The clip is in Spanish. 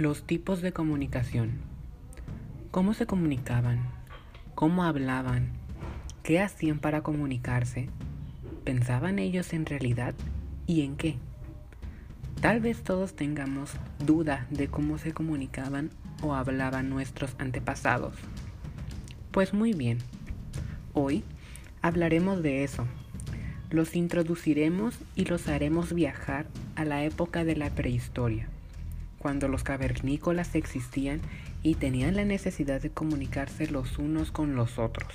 Los tipos de comunicación. ¿Cómo se comunicaban? ¿Cómo hablaban? ¿Qué hacían para comunicarse? ¿Pensaban ellos en realidad y en qué? Tal vez todos tengamos duda de cómo se comunicaban o hablaban nuestros antepasados. Pues muy bien, hoy hablaremos de eso. Los introduciremos y los haremos viajar a la época de la prehistoria cuando los cavernícolas existían y tenían la necesidad de comunicarse los unos con los otros.